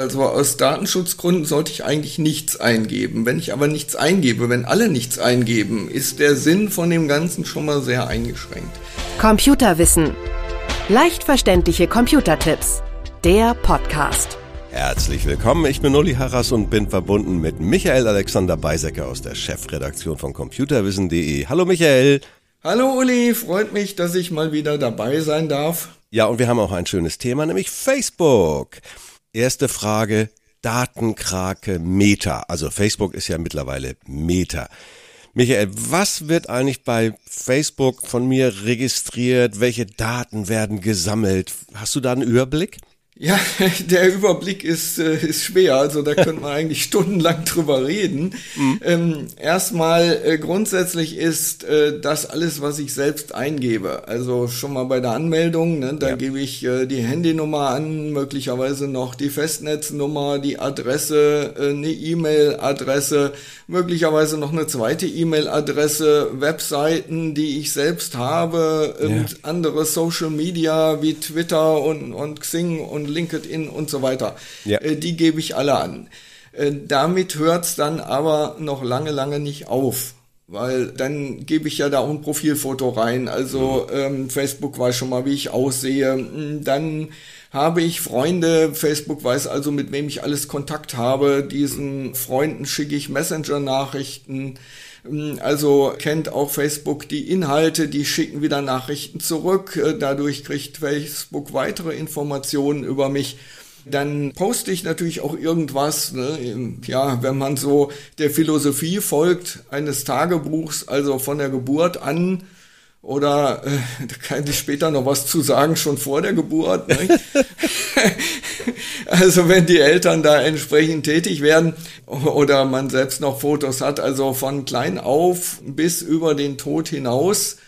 Also aus Datenschutzgründen sollte ich eigentlich nichts eingeben. Wenn ich aber nichts eingebe, wenn alle nichts eingeben, ist der Sinn von dem Ganzen schon mal sehr eingeschränkt. Computerwissen. Leicht verständliche Computertipps. Der Podcast. Herzlich willkommen, ich bin Uli Harras und bin verbunden mit Michael Alexander Beisecker aus der Chefredaktion von computerwissen.de. Hallo Michael. Hallo Uli, freut mich, dass ich mal wieder dabei sein darf. Ja, und wir haben auch ein schönes Thema, nämlich Facebook. Erste Frage, Datenkrake Meta. Also Facebook ist ja mittlerweile Meta. Michael, was wird eigentlich bei Facebook von mir registriert? Welche Daten werden gesammelt? Hast du da einen Überblick? Ja, der Überblick ist, äh, ist schwer, also da könnte man eigentlich stundenlang drüber reden. Mhm. Ähm, erstmal äh, grundsätzlich ist äh, das alles, was ich selbst eingebe. Also schon mal bei der Anmeldung, ne, da ja. gebe ich äh, die Handynummer an, möglicherweise noch die Festnetznummer, die Adresse, eine E-Mail-Adresse, möglicherweise noch eine zweite E-Mail-Adresse, Webseiten, die ich selbst habe, und ja. andere Social Media wie Twitter und, und Xing und LinkedIn und so weiter. Ja. Äh, die gebe ich alle an. Äh, damit hört's dann aber noch lange, lange nicht auf. Weil dann gebe ich ja da auch ein Profilfoto rein. Also mhm. ähm, Facebook weiß schon mal, wie ich aussehe. Hm, dann habe ich Freunde. Facebook weiß also, mit wem ich alles Kontakt habe. Diesen Freunden schicke ich Messenger-Nachrichten. Hm, also kennt auch Facebook die Inhalte, die schicken wieder Nachrichten zurück. Äh, dadurch kriegt Facebook weitere Informationen über mich. Dann poste ich natürlich auch irgendwas, ne? ja, wenn man so der Philosophie folgt eines Tagebuchs, also von der Geburt an, oder äh, da kann ich später noch was zu sagen, schon vor der Geburt. Ne? also wenn die Eltern da entsprechend tätig werden oder man selbst noch Fotos hat, also von klein auf bis über den Tod hinaus,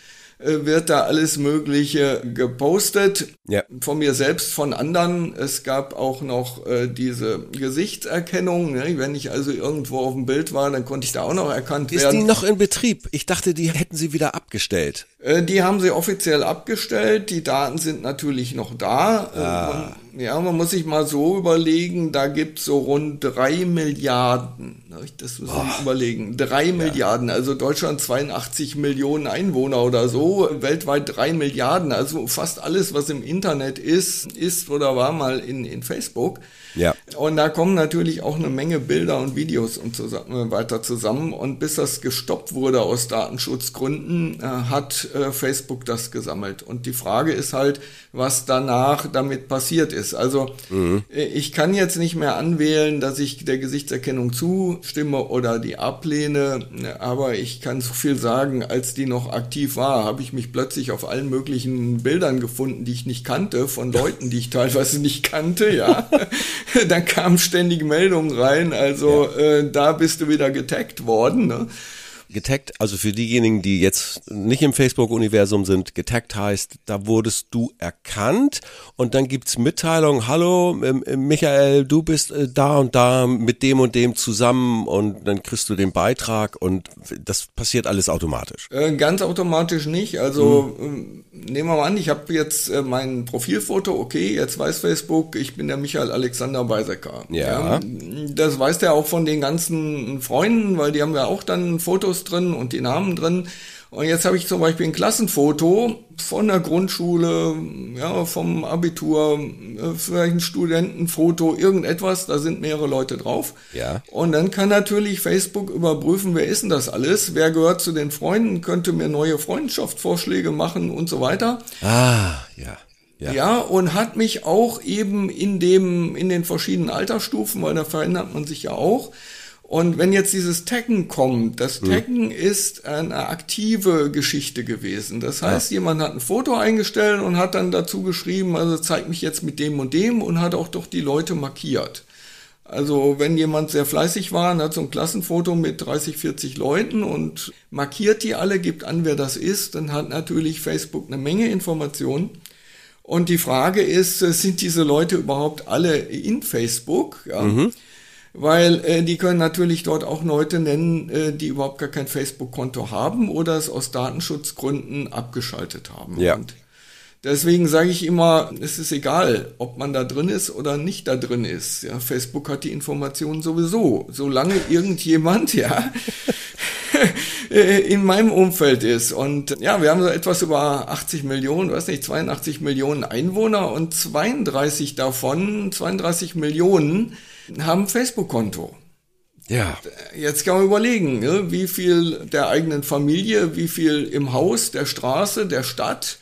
wird da alles Mögliche gepostet. Ja. Von mir selbst, von anderen. Es gab auch noch äh, diese Gesichtserkennung. Ne? Wenn ich also irgendwo auf dem Bild war, dann konnte ich da auch noch erkannt Ist werden. Ist die noch in Betrieb? Ich dachte, die hätten sie wieder abgestellt. Äh, die haben sie offiziell abgestellt. Die Daten sind natürlich noch da. Ah. Ja, man muss sich mal so überlegen, da gibt's so rund drei Milliarden. Ne, das muss man überlegen. Drei ja. Milliarden, also Deutschland 82 Millionen Einwohner oder so, weltweit drei Milliarden. Also fast alles, was im Internet ist, ist oder war mal in, in Facebook. Ja. Und da kommen natürlich auch eine Menge Bilder und Videos und zusammen, weiter zusammen. Und bis das gestoppt wurde aus Datenschutzgründen, äh, hat äh, Facebook das gesammelt. Und die Frage ist halt, was danach damit passiert ist. Also mhm. Äh, ich kann jetzt nicht mehr anwählen, dass ich der Gesichtserkennung zustimme oder die ablehne, aber ich kann so viel sagen, als die noch aktiv war, habe ich mich plötzlich auf allen möglichen Bildern gefunden, die ich nicht kannte, von Leuten, die ich teilweise nicht kannte, ja. Dann kamen ständig Meldungen rein, also ja. äh, da bist du wieder getaggt worden. Ne? Getaggt, also für diejenigen, die jetzt nicht im Facebook-Universum sind, getaggt heißt, da wurdest du erkannt und dann gibt's Mitteilungen, hallo ähm, Michael, du bist äh, da und da mit dem und dem zusammen und dann kriegst du den Beitrag und das passiert alles automatisch. Äh, ganz automatisch nicht, also hm. nehmen wir mal an, ich habe jetzt äh, mein Profilfoto, okay, jetzt weiß Facebook, ich bin der Michael Alexander Beisecker. Ja. ja. Das weiß der auch von den ganzen Freunden, weil die haben ja auch dann Fotos drin und die Namen drin. Und jetzt habe ich zum Beispiel ein Klassenfoto von der Grundschule, ja, vom Abitur, äh, vielleicht ein Studentenfoto, irgendetwas, da sind mehrere Leute drauf. Ja. Und dann kann natürlich Facebook überprüfen, wer ist denn das alles, wer gehört zu den Freunden, könnte mir neue Freundschaftsvorschläge machen und so weiter. Ah, ja. Ja. ja, und hat mich auch eben in dem, in den verschiedenen Altersstufen, weil da verändert man sich ja auch, und wenn jetzt dieses Taggen kommt, das hm. Taggen mhm. ist eine aktive Geschichte gewesen. Das heißt, ja. jemand hat ein Foto eingestellt und hat dann dazu geschrieben, also zeig mich jetzt mit dem und dem und hat auch doch die Leute markiert. Also wenn jemand sehr fleißig war und hat so ein Klassenfoto mit 30, 40 Leuten und markiert die alle, gibt an, wer das ist, dann hat natürlich Facebook eine Menge Informationen. Und die Frage ist, sind diese Leute überhaupt alle in Facebook? Ja. Mhm weil äh, die können natürlich dort auch Leute nennen, äh, die überhaupt gar kein Facebook-Konto haben oder es aus Datenschutzgründen abgeschaltet haben. Ja. Und Deswegen sage ich immer, es ist egal, ob man da drin ist oder nicht da drin ist. Ja, Facebook hat die Informationen sowieso. Solange irgendjemand, ja, in meinem Umfeld ist. Und ja, wir haben so etwas über 80 Millionen, weiß nicht, 82 Millionen Einwohner und 32 davon, 32 Millionen haben Facebook-Konto. Ja. Jetzt kann man überlegen, ne, wie viel der eigenen Familie, wie viel im Haus, der Straße, der Stadt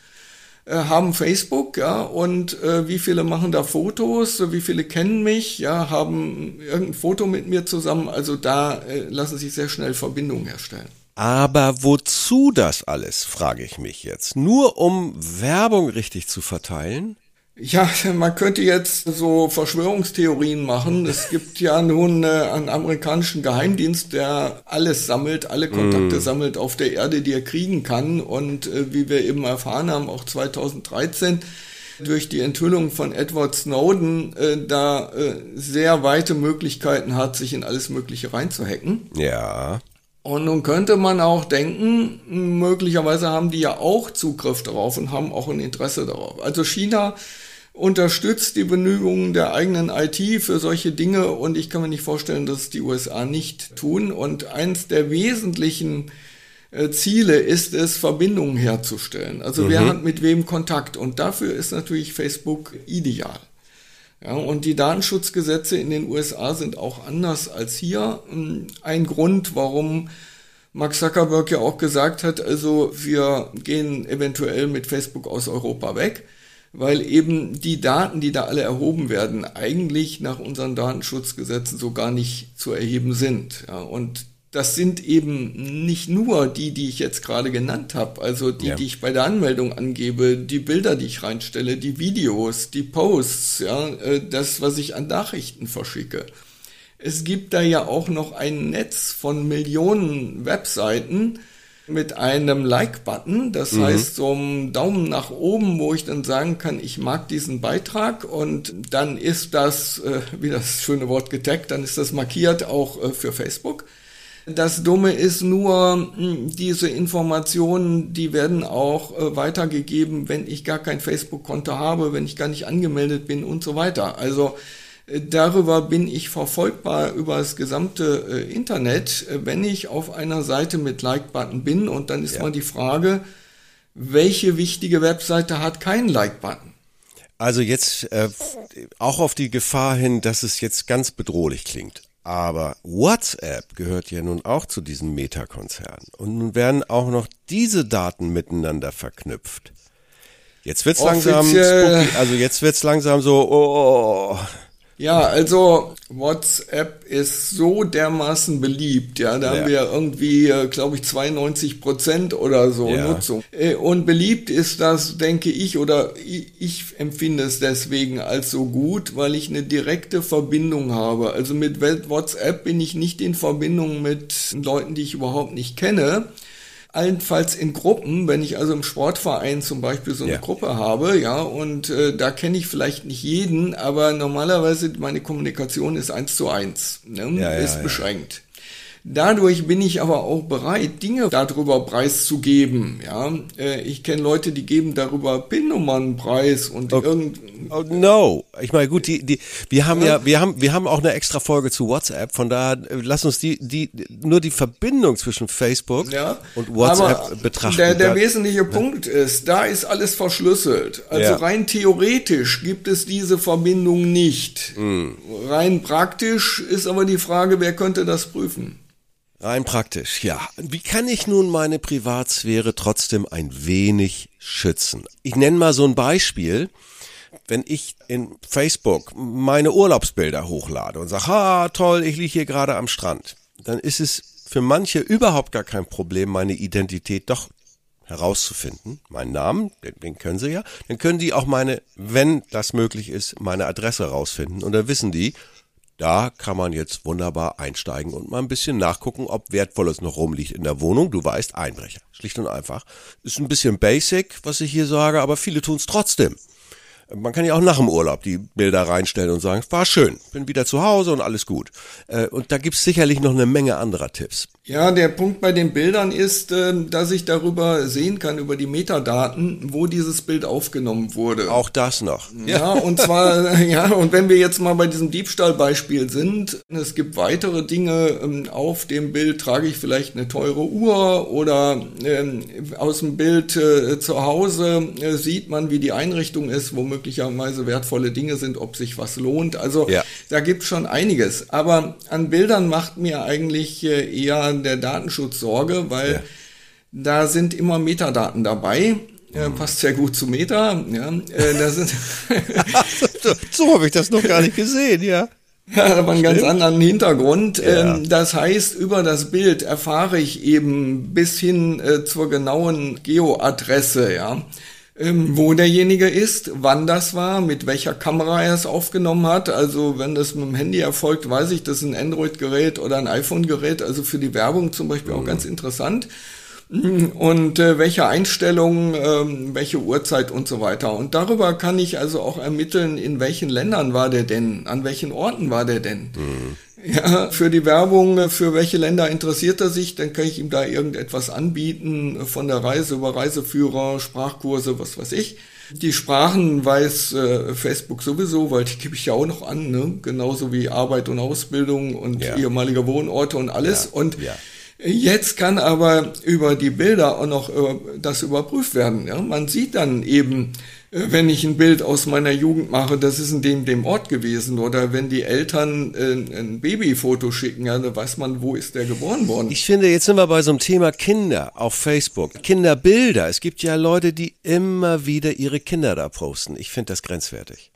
äh, haben Facebook, ja, und äh, wie viele machen da Fotos, wie viele kennen mich, ja, haben irgendein Foto mit mir zusammen. Also da äh, lassen sich sehr schnell Verbindungen herstellen. Aber wozu das alles, frage ich mich jetzt. Nur um Werbung richtig zu verteilen? Ja, man könnte jetzt so Verschwörungstheorien machen. Es gibt ja nun äh, einen amerikanischen Geheimdienst, der alles sammelt, alle Kontakte mm. sammelt auf der Erde, die er kriegen kann. Und äh, wie wir eben erfahren haben, auch 2013 durch die Enthüllung von Edward Snowden äh, da äh, sehr weite Möglichkeiten hat, sich in alles Mögliche reinzuhacken. Ja. Und nun könnte man auch denken, möglicherweise haben die ja auch Zugriff darauf und haben auch ein Interesse darauf. Also China unterstützt die Bemühungen der eigenen IT für solche Dinge und ich kann mir nicht vorstellen, dass es die USA nicht tun. Und eins der wesentlichen äh, Ziele ist es, Verbindungen herzustellen. Also mhm. wer hat mit wem Kontakt? Und dafür ist natürlich Facebook ideal. Ja, und die Datenschutzgesetze in den USA sind auch anders als hier. Ein Grund, warum Mark Zuckerberg ja auch gesagt hat, also wir gehen eventuell mit Facebook aus Europa weg weil eben die Daten, die da alle erhoben werden, eigentlich nach unseren Datenschutzgesetzen so gar nicht zu erheben sind. Ja, und das sind eben nicht nur die, die ich jetzt gerade genannt habe, also die, ja. die ich bei der Anmeldung angebe, die Bilder, die ich reinstelle, die Videos, die Posts, ja, äh, das, was ich an Nachrichten verschicke. Es gibt da ja auch noch ein Netz von Millionen Webseiten, mit einem Like-Button, das mhm. heißt so einem Daumen nach oben, wo ich dann sagen kann, ich mag diesen Beitrag und dann ist das, äh, wie das schöne Wort getaggt, dann ist das markiert auch äh, für Facebook. Das Dumme ist nur, hm, diese Informationen, die werden auch äh, weitergegeben, wenn ich gar kein Facebook-Konto habe, wenn ich gar nicht angemeldet bin und so weiter. Also Darüber bin ich verfolgbar über das gesamte äh, Internet, äh, wenn ich auf einer Seite mit Like-Button bin. Und dann ist ja. mal die Frage, welche wichtige Webseite hat keinen Like-Button? Also jetzt äh, auch auf die Gefahr hin, dass es jetzt ganz bedrohlich klingt. Aber WhatsApp gehört ja nun auch zu diesem Meta-Konzern. Und nun werden auch noch diese Daten miteinander verknüpft. Jetzt wird's langsam spooky, also jetzt wird's langsam so, oh, oh, oh. Ja, also WhatsApp ist so dermaßen beliebt, ja, da ja. haben wir irgendwie, äh, glaube ich, 92 Prozent oder so ja. Nutzung. Äh, und beliebt ist das, denke ich, oder ich empfinde es deswegen als so gut, weil ich eine direkte Verbindung habe. Also mit WhatsApp bin ich nicht in Verbindung mit Leuten, die ich überhaupt nicht kenne allenfalls in Gruppen, wenn ich also im Sportverein zum Beispiel so eine ja. Gruppe habe, ja, und äh, da kenne ich vielleicht nicht jeden, aber normalerweise meine Kommunikation ist eins zu eins, ne, ja, ist beschränkt. Dadurch bin ich aber auch bereit, Dinge darüber preiszugeben. Ja, äh, ich kenne Leute, die geben darüber PIN-Nummern preis und oh, irgend. Oh no, ich meine gut, die die wir haben ja. ja wir haben wir haben auch eine extra Folge zu WhatsApp. Von daher äh, lass uns die die nur die Verbindung zwischen Facebook ja, und WhatsApp betrachten. Der, der wesentliche Punkt ist, da ist alles verschlüsselt. Also ja. rein theoretisch gibt es diese Verbindung nicht. Mm. Rein praktisch ist aber die Frage, wer könnte das prüfen? Rein praktisch, ja. Wie kann ich nun meine Privatsphäre trotzdem ein wenig schützen? Ich nenne mal so ein Beispiel. Wenn ich in Facebook meine Urlaubsbilder hochlade und sage, ha, toll, ich liege hier gerade am Strand, dann ist es für manche überhaupt gar kein Problem, meine Identität doch herauszufinden. Meinen Namen, den, den können sie ja. Dann können die auch meine, wenn das möglich ist, meine Adresse herausfinden. Und dann wissen die, da kann man jetzt wunderbar einsteigen und mal ein bisschen nachgucken, ob Wertvolles noch rumliegt in der Wohnung. Du weißt, Einbrecher. Schlicht und einfach. Ist ein bisschen basic, was ich hier sage, aber viele tun es trotzdem. Man kann ja auch nach dem Urlaub die Bilder reinstellen und sagen, war schön, bin wieder zu Hause und alles gut. Äh, und da gibt's sicherlich noch eine Menge anderer Tipps. Ja, der Punkt bei den Bildern ist, ähm, dass ich darüber sehen kann, über die Metadaten, wo dieses Bild aufgenommen wurde. Auch das noch. Ja, und zwar, ja, und wenn wir jetzt mal bei diesem Diebstahlbeispiel sind, es gibt weitere Dinge, ähm, auf dem Bild trage ich vielleicht eine teure Uhr oder ähm, aus dem Bild äh, zu Hause äh, sieht man, wie die Einrichtung ist, wo möglicherweise wertvolle Dinge sind, ob sich was lohnt. Also ja. da gibt schon einiges. Aber an Bildern macht mir eigentlich äh, eher der Datenschutz Sorge, weil ja. da sind immer Metadaten dabei. Ja, mhm. passt sehr gut zu Meta. Ja, äh, sind so, so habe ich das noch gar nicht gesehen, ja. Ja, aber einen ganz anderen Hintergrund. Ja. Ähm, das heißt, über das Bild erfahre ich eben bis hin äh, zur genauen Geoadresse, ja ähm, wo derjenige ist, wann das war, mit welcher Kamera er es aufgenommen hat. Also wenn das mit dem Handy erfolgt, weiß ich, das ist ein Android-Gerät oder ein iPhone-Gerät. Also für die Werbung zum Beispiel mhm. auch ganz interessant. Und äh, welche Einstellungen, ähm, welche Uhrzeit und so weiter. Und darüber kann ich also auch ermitteln, in welchen Ländern war der denn, an welchen Orten war der denn. Mhm. Ja, für die Werbung, für welche Länder interessiert er sich, dann kann ich ihm da irgendetwas anbieten, von der Reise über Reiseführer, Sprachkurse, was weiß ich. Die Sprachen weiß äh, Facebook sowieso, weil die gebe ich ja auch noch an, ne? genauso wie Arbeit und Ausbildung und ja. ehemalige Wohnorte und alles. Ja. Und ja. Jetzt kann aber über die Bilder auch noch äh, das überprüft werden. Ja? Man sieht dann eben, äh, wenn ich ein Bild aus meiner Jugend mache, das ist in dem, dem Ort gewesen. Oder wenn die Eltern äh, ein Babyfoto schicken, ja, dann weiß man, wo ist der geboren worden. Ich finde, jetzt sind wir bei so einem Thema Kinder auf Facebook. Kinderbilder. Es gibt ja Leute, die immer wieder ihre Kinder da posten. Ich finde das grenzwertig.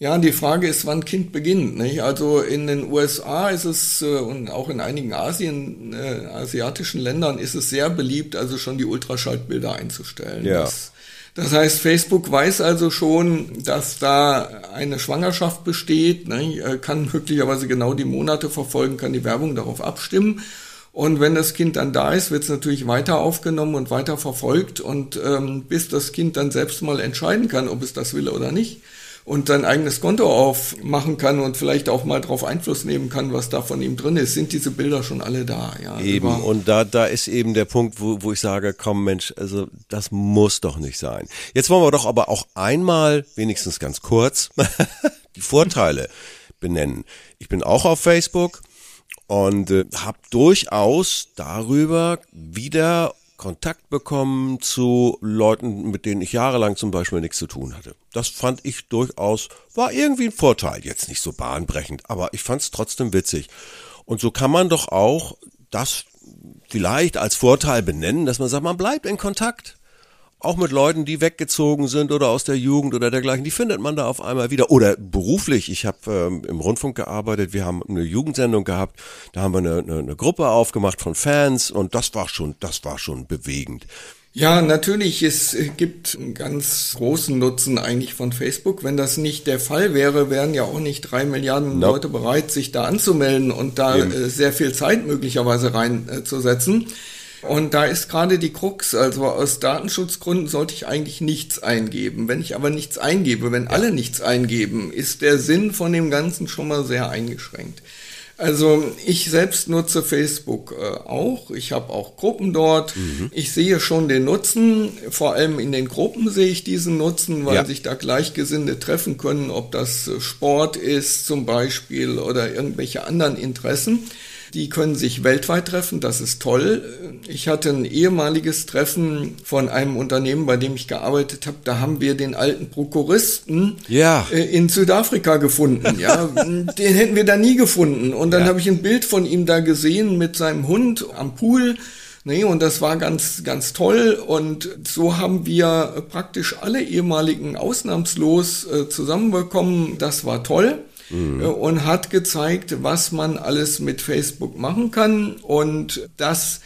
Ja, die Frage ist, wann Kind beginnt. Nicht? Also in den USA ist es äh, und auch in einigen Asien, äh, asiatischen Ländern ist es sehr beliebt, also schon die Ultraschallbilder einzustellen. Ja. Das, das heißt, Facebook weiß also schon, dass da eine Schwangerschaft besteht, ne, kann möglicherweise genau die Monate verfolgen, kann die Werbung darauf abstimmen. Und wenn das Kind dann da ist, wird es natürlich weiter aufgenommen und weiter verfolgt und ähm, bis das Kind dann selbst mal entscheiden kann, ob es das will oder nicht und sein eigenes Konto aufmachen kann und vielleicht auch mal darauf Einfluss nehmen kann, was da von ihm drin ist, sind diese Bilder schon alle da. Ja, eben, über. und da, da ist eben der Punkt, wo, wo ich sage, komm Mensch, also das muss doch nicht sein. Jetzt wollen wir doch aber auch einmal, wenigstens ganz kurz, die Vorteile benennen. Ich bin auch auf Facebook und äh, habe durchaus darüber wieder Kontakt bekommen zu Leuten, mit denen ich jahrelang zum Beispiel nichts zu tun hatte. Das fand ich durchaus, war irgendwie ein Vorteil. Jetzt nicht so bahnbrechend, aber ich fand es trotzdem witzig. Und so kann man doch auch das vielleicht als Vorteil benennen, dass man sagt, man bleibt in Kontakt auch mit Leuten, die weggezogen sind oder aus der Jugend oder dergleichen, die findet man da auf einmal wieder. Oder beruflich, ich habe ähm, im Rundfunk gearbeitet, wir haben eine Jugendsendung gehabt, da haben wir eine, eine, eine Gruppe aufgemacht von Fans und das war schon, das war schon bewegend. Ja, natürlich, es gibt einen ganz großen Nutzen eigentlich von Facebook. Wenn das nicht der Fall wäre, wären ja auch nicht drei Milliarden nope. Leute bereit, sich da anzumelden und da Eben. sehr viel Zeit möglicherweise reinzusetzen. Und da ist gerade die Krux, also aus Datenschutzgründen sollte ich eigentlich nichts eingeben. Wenn ich aber nichts eingebe, wenn alle nichts eingeben, ist der Sinn von dem Ganzen schon mal sehr eingeschränkt. Also ich selbst nutze Facebook äh, auch. Ich habe auch Gruppen dort. Mhm. Ich sehe schon den Nutzen. Vor allem in den Gruppen sehe ich diesen Nutzen, weil ja. sich da Gleichgesinnte treffen können, ob das Sport ist zum Beispiel oder irgendwelche anderen Interessen. Die können sich weltweit treffen, das ist toll. Ich hatte ein ehemaliges Treffen von einem Unternehmen, bei dem ich gearbeitet habe. Da haben wir den alten Prokuristen ja. Äh, in Südafrika gefunden. Ja, den hätten wir da nie gefunden. Und dann ja. habe ich ein Bild von ihm da gesehen mit seinem Hund am Pool. Nee, und das war ganz, ganz toll. Und so haben wir praktisch alle ehemaligen ausnahmslos äh, zusammenbekommen. Das war toll mhm. und hat gezeigt, was man alles mit Facebook machen kann und dass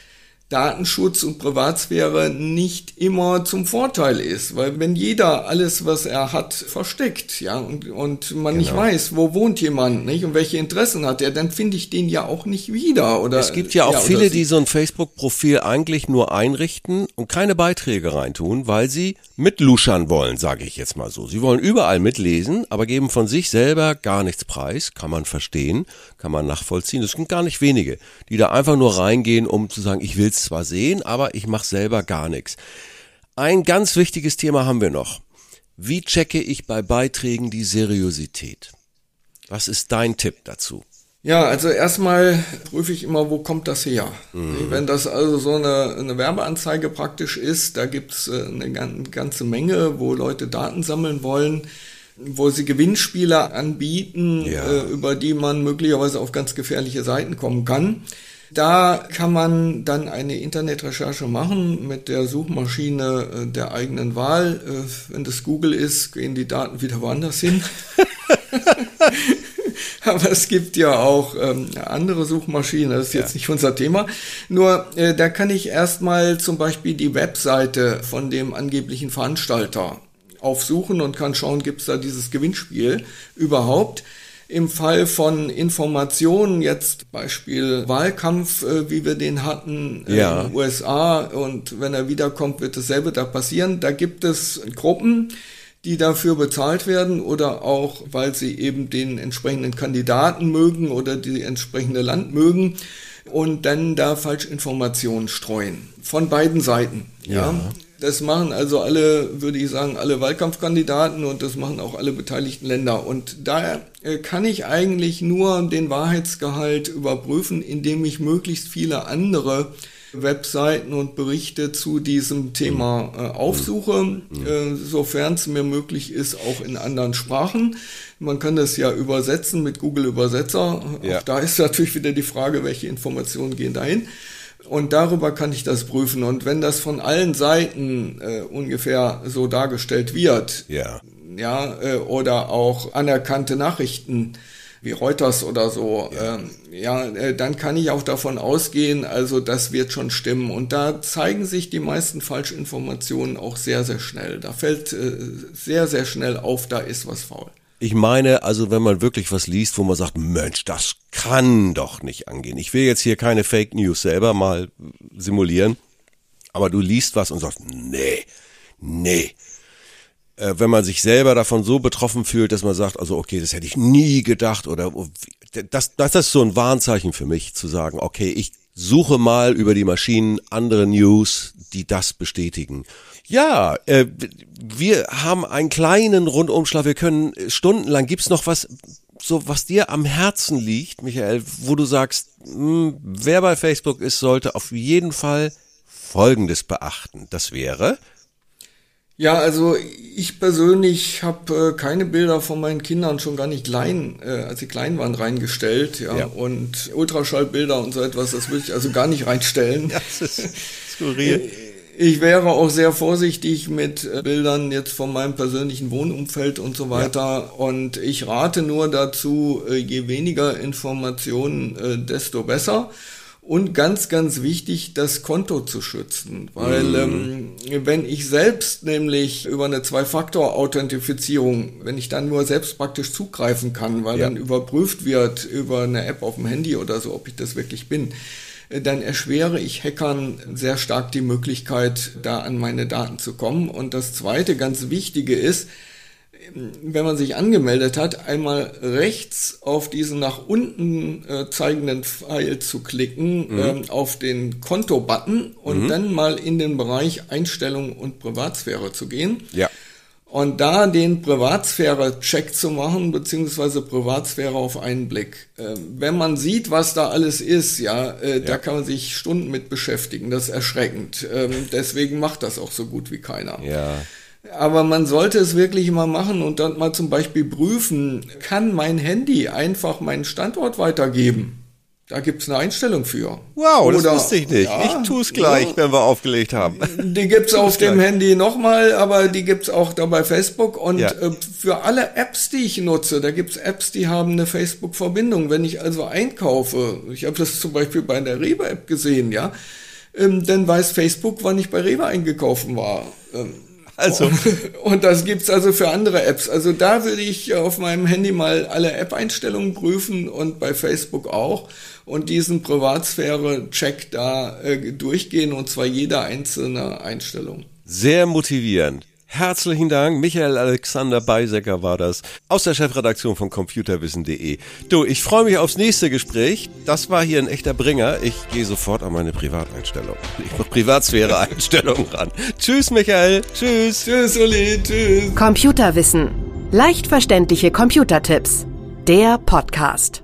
Datenschutz und Privatsphäre nicht immer zum Vorteil ist, weil wenn jeder alles, was er hat, versteckt, ja, und, und man genau. nicht weiß, wo wohnt jemand, nicht, und welche Interessen hat er, dann finde ich den ja auch nicht wieder, oder? Es gibt ja auch ja, viele, die so ein Facebook-Profil eigentlich nur einrichten und keine Beiträge reintun, weil sie mitluschern wollen, sage ich jetzt mal so. Sie wollen überall mitlesen, aber geben von sich selber gar nichts preis, kann man verstehen, kann man nachvollziehen. Es sind gar nicht wenige, die da einfach nur reingehen, um zu sagen, ich will's zwar sehen, aber ich mache selber gar nichts. Ein ganz wichtiges Thema haben wir noch. Wie checke ich bei Beiträgen die Seriosität? Was ist dein Tipp dazu? Ja, also erstmal prüfe ich immer, wo kommt das her? Mhm. Wenn das also so eine, eine Werbeanzeige praktisch ist, da gibt's äh, eine ganze Menge, wo Leute Daten sammeln wollen, wo sie Gewinnspiele anbieten, ja. äh, über die man möglicherweise auf ganz gefährliche Seiten kommen kann. Da kann man dann eine Internetrecherche machen mit der Suchmaschine äh, der eigenen Wahl. Äh, wenn das Google ist, gehen die Daten wieder woanders hin. Aber es gibt ja auch ähm, andere Suchmaschinen, das ist jetzt nicht unser Thema. Nur äh, da kann ich erstmal zum Beispiel die Webseite von dem angeblichen Veranstalter aufsuchen und kann schauen, gibt es da dieses Gewinnspiel überhaupt. Im Fall von Informationen, jetzt Beispiel Wahlkampf, äh, wie wir den hatten äh, ja. in den USA und wenn er wiederkommt, wird dasselbe da passieren. Da gibt es Gruppen, die dafür bezahlt werden oder auch, weil sie eben den entsprechenden Kandidaten mögen oder die entsprechende Land mögen und dann da Falschinformationen streuen. Von beiden Seiten. ja. ja. Das machen also alle, würde ich sagen, alle Wahlkampfkandidaten und das machen auch alle beteiligten Länder. Und da äh, kann ich eigentlich nur den Wahrheitsgehalt überprüfen, indem ich möglichst viele andere Webseiten und Berichte zu diesem Thema äh, aufsuche, mhm. äh, sofern es mir möglich ist, auch in anderen Sprachen. Man kann das ja übersetzen mit Google Übersetzer. Ja. Auch da ist natürlich wieder die Frage, welche Informationen gehen dahin. Und darüber kann ich das prüfen. Und wenn das von allen Seiten äh, ungefähr so dargestellt wird, ja, ja äh, oder auch anerkannte Nachrichten wie Reuters oder so, ja, ähm, ja äh, dann kann ich auch davon ausgehen, also das wird schon stimmen. Und da zeigen sich die meisten Falschinformationen auch sehr, sehr schnell. Da fällt äh, sehr, sehr schnell auf, da ist was faul. Ich meine, also wenn man wirklich was liest, wo man sagt, Mensch, das kann doch nicht angehen. Ich will jetzt hier keine Fake News selber mal simulieren, aber du liest was und sagst, nee, nee. Äh, wenn man sich selber davon so betroffen fühlt, dass man sagt, also okay, das hätte ich nie gedacht oder oh, das, das ist so ein Warnzeichen für mich, zu sagen, okay, ich suche mal über die Maschinen andere News, die das bestätigen. Ja, äh, wir haben einen kleinen Rundumschlag. Wir können stundenlang. Gibt's noch was, so was dir am Herzen liegt, Michael, wo du sagst, mh, hm, wer bei Facebook ist, sollte auf jeden Fall Folgendes beachten. Das wäre ja, also ich persönlich habe äh, keine Bilder von meinen Kindern schon gar nicht klein, äh, als sie klein waren, reingestellt. Ja, ja. und Ultraschallbilder und so etwas, das würde ich also gar nicht reinstellen. Das ist skurril. Ich wäre auch sehr vorsichtig mit äh, Bildern jetzt von meinem persönlichen Wohnumfeld und so weiter. Ja. Und ich rate nur dazu, äh, je weniger Informationen, äh, desto besser. Und ganz, ganz wichtig, das Konto zu schützen. Weil mhm. ähm, wenn ich selbst nämlich über eine Zwei-Faktor-Authentifizierung, wenn ich dann nur selbst praktisch zugreifen kann, weil ja. dann überprüft wird über eine App auf dem Handy oder so, ob ich das wirklich bin, dann erschwere ich Hackern sehr stark die Möglichkeit, da an meine Daten zu kommen. Und das zweite ganz wichtige ist, wenn man sich angemeldet hat, einmal rechts auf diesen nach unten äh, zeigenden Pfeil zu klicken, mhm. ähm, auf den Konto-Button und mhm. dann mal in den Bereich Einstellungen und Privatsphäre zu gehen. Ja. Und da den Privatsphäre-Check zu machen, beziehungsweise Privatsphäre auf einen Blick. Äh, wenn man sieht, was da alles ist, ja, äh, ja, da kann man sich Stunden mit beschäftigen. Das ist erschreckend. Ähm, deswegen macht das auch so gut wie keiner. Ja. Aber man sollte es wirklich mal machen und dann mal zum Beispiel prüfen, kann mein Handy einfach meinen Standort weitergeben? Da gibt's eine Einstellung für. Wow, Oder, das wusste ich nicht. Ja, ich tue es gleich, ja, wenn wir aufgelegt haben. Die gibt's auf dem gleich. Handy nochmal, aber die gibt's auch da bei Facebook. Und ja. Äh, für alle Apps, die ich nutze, da gibt's Apps, die haben eine Facebook-Verbindung. Wenn ich also einkaufe, ich habe das zum Beispiel bei der Rewe-App gesehen, ja, ähm, dann weiß Facebook, wann ich bei Rewe eingekauft war. Also. Und das gibt's also für andere Apps. Also da würde ich auf meinem Handy mal alle App-Einstellungen prüfen und bei Facebook auch und diesen Privatsphäre-Check da äh, durchgehen und zwar jede einzelne Einstellung. Sehr motivierend. Herzlichen Dank. Michael Alexander Beisecker war das aus der Chefredaktion von computerwissen.de. Du, ich freue mich aufs nächste Gespräch. Das war hier ein echter Bringer. Ich gehe sofort an meine Privateinstellung. Ich mache Privatsphäre-Einstellungen ran. Tschüss, Michael. Tschüss. Tschüss, Uli. Tschüss. Computerwissen. Leicht verständliche Computertipps. Der Podcast.